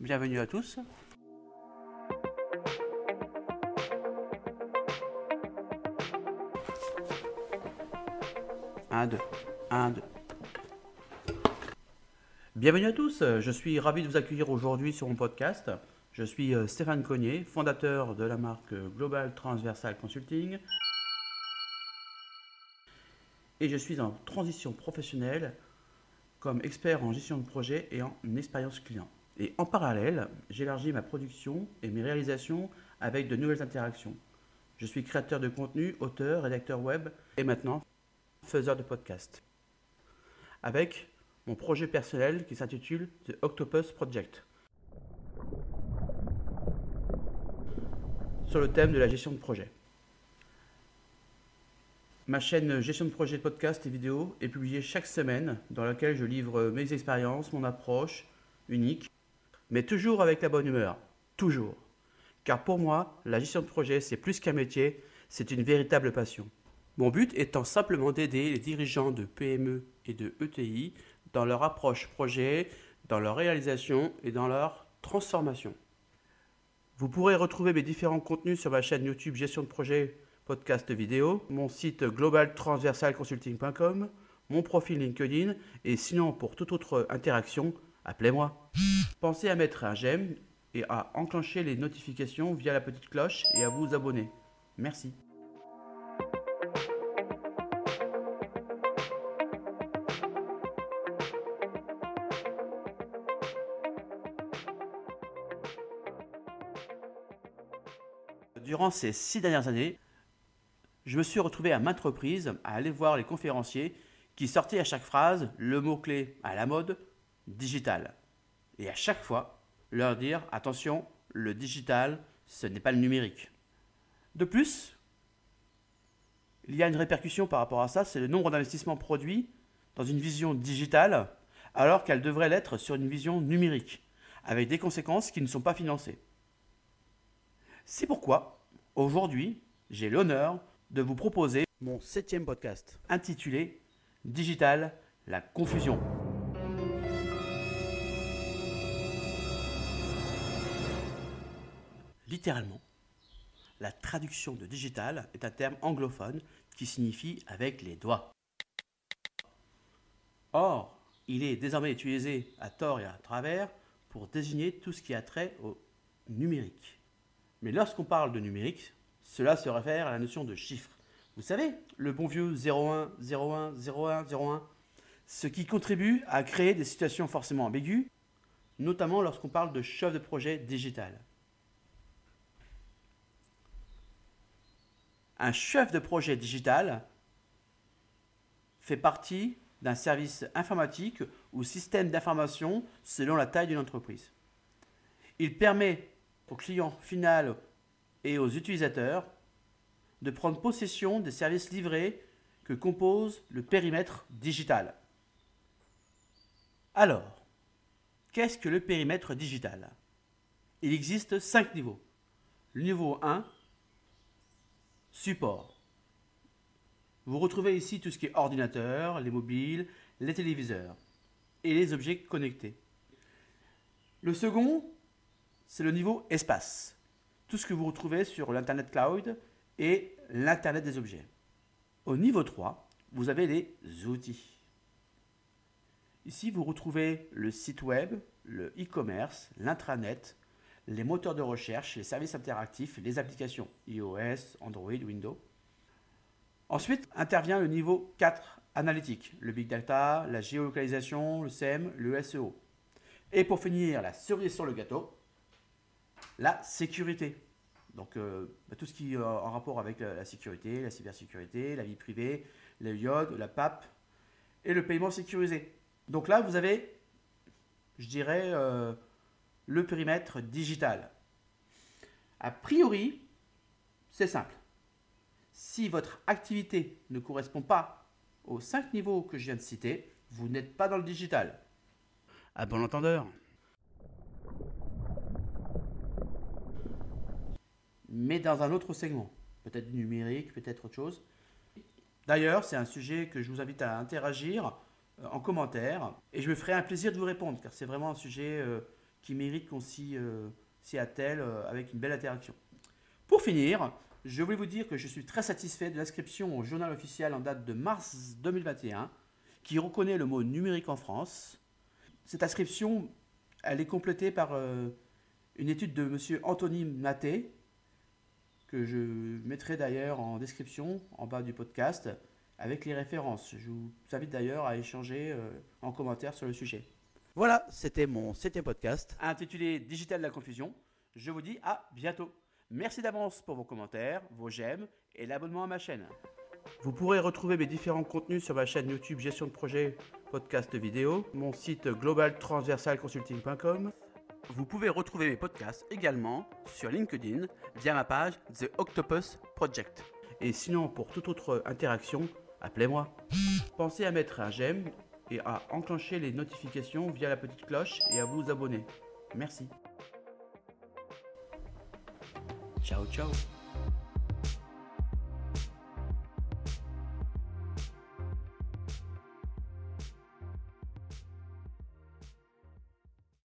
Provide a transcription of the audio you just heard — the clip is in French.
bienvenue à tous. Un, deux, un, deux. Bienvenue à tous, je suis ravi de vous accueillir aujourd'hui sur mon podcast. Je suis euh, Stéphane Cognier, fondateur de la marque Global Transversal Consulting. Et je suis en transition professionnelle comme expert en gestion de projet et en expérience client. Et en parallèle, j'élargis ma production et mes réalisations avec de nouvelles interactions. Je suis créateur de contenu, auteur, rédacteur web et maintenant faiseur de podcast. Avec mon projet personnel qui s'intitule The Octopus Project. sur le thème de la gestion de projet. Ma chaîne Gestion de projet podcast et vidéo est publiée chaque semaine dans laquelle je livre mes expériences, mon approche unique, mais toujours avec la bonne humeur, toujours. Car pour moi, la gestion de projet, c'est plus qu'un métier, c'est une véritable passion. Mon but étant simplement d'aider les dirigeants de PME et de ETI dans leur approche projet, dans leur réalisation et dans leur transformation. Vous pourrez retrouver mes différents contenus sur ma chaîne YouTube Gestion de projet, podcast vidéo, mon site globaltransversalconsulting.com, mon profil LinkedIn et sinon pour toute autre interaction, appelez-moi. Pensez à mettre un j'aime et à enclencher les notifications via la petite cloche et à vous abonner. Merci. durant ces six dernières années, je me suis retrouvé à maintes reprises à aller voir les conférenciers qui sortaient à chaque phrase le mot-clé à la mode digital. Et à chaque fois, leur dire attention, le digital, ce n'est pas le numérique. De plus, il y a une répercussion par rapport à ça, c'est le nombre d'investissements produits dans une vision digitale alors qu'elle devrait l'être sur une vision numérique, avec des conséquences qui ne sont pas financées. C'est pourquoi Aujourd'hui, j'ai l'honneur de vous proposer mon septième podcast intitulé Digital, la confusion. Littéralement, la traduction de digital est un terme anglophone qui signifie avec les doigts. Or, il est désormais utilisé à tort et à travers pour désigner tout ce qui a trait au numérique. Mais lorsqu'on parle de numérique, cela se réfère à la notion de chiffre. Vous savez, le bon vieux 01, 01, 01, 01, ce qui contribue à créer des situations forcément ambiguës, notamment lorsqu'on parle de chef de projet digital. Un chef de projet digital fait partie d'un service informatique ou système d'information selon la taille d'une entreprise. Il permet au client final et aux utilisateurs de prendre possession des services livrés que compose le périmètre digital. Alors, qu'est-ce que le périmètre digital? Il existe cinq niveaux. Le niveau 1, support. Vous retrouvez ici tout ce qui est ordinateur, les mobiles, les téléviseurs et les objets connectés. Le second, c'est le niveau espace. Tout ce que vous retrouvez sur l'Internet Cloud et l'Internet des objets. Au niveau 3, vous avez les outils. Ici, vous retrouvez le site web, le e-commerce, l'intranet, les moteurs de recherche, les services interactifs, les applications iOS, Android, Windows. Ensuite intervient le niveau 4 analytique, le big data, la géolocalisation, le SEM, le SEO. Et pour finir, la cerise sur le gâteau, la sécurité. Donc euh, bah, tout ce qui est en rapport avec la, sécurité, la cybersécurité, la vie privée, le iode, la PAP et le paiement sécurisé. Donc là, vous avez, je dirais, euh, le périmètre digital. A priori, c'est simple. Si votre activité ne correspond pas aux cinq niveaux que je viens de citer, vous n'êtes pas dans le digital. À bon entendeur. mais dans un autre segment, peut-être numérique, peut-être autre chose. D'ailleurs, c'est un sujet que je vous invite à interagir euh, en commentaire et je me ferai un plaisir de vous répondre car c'est vraiment un sujet euh, qui mérite qu'on s'y euh, attelle euh, avec une belle interaction. Pour finir, je voulais vous dire que je suis très satisfait de l'inscription au journal officiel en date de mars 2021 qui reconnaît le mot numérique en France. Cette inscription, elle est complétée par euh, une étude de M. Anthony Maté, que je mettrai d'ailleurs en description en bas du podcast avec les références. Je vous invite d'ailleurs à échanger en commentaire sur le sujet. Voilà, c'était mon septième podcast. Intitulé Digital de la confusion, je vous dis à bientôt. Merci d'avance pour vos commentaires, vos j'aime et l'abonnement à ma chaîne. Vous pourrez retrouver mes différents contenus sur ma chaîne YouTube Gestion de projet, podcast vidéo, mon site globaltransversalconsulting.com. Vous pouvez retrouver mes podcasts également sur LinkedIn via ma page The Octopus Project. Et sinon, pour toute autre interaction, appelez-moi. Pensez à mettre un j'aime et à enclencher les notifications via la petite cloche et à vous abonner. Merci. Ciao ciao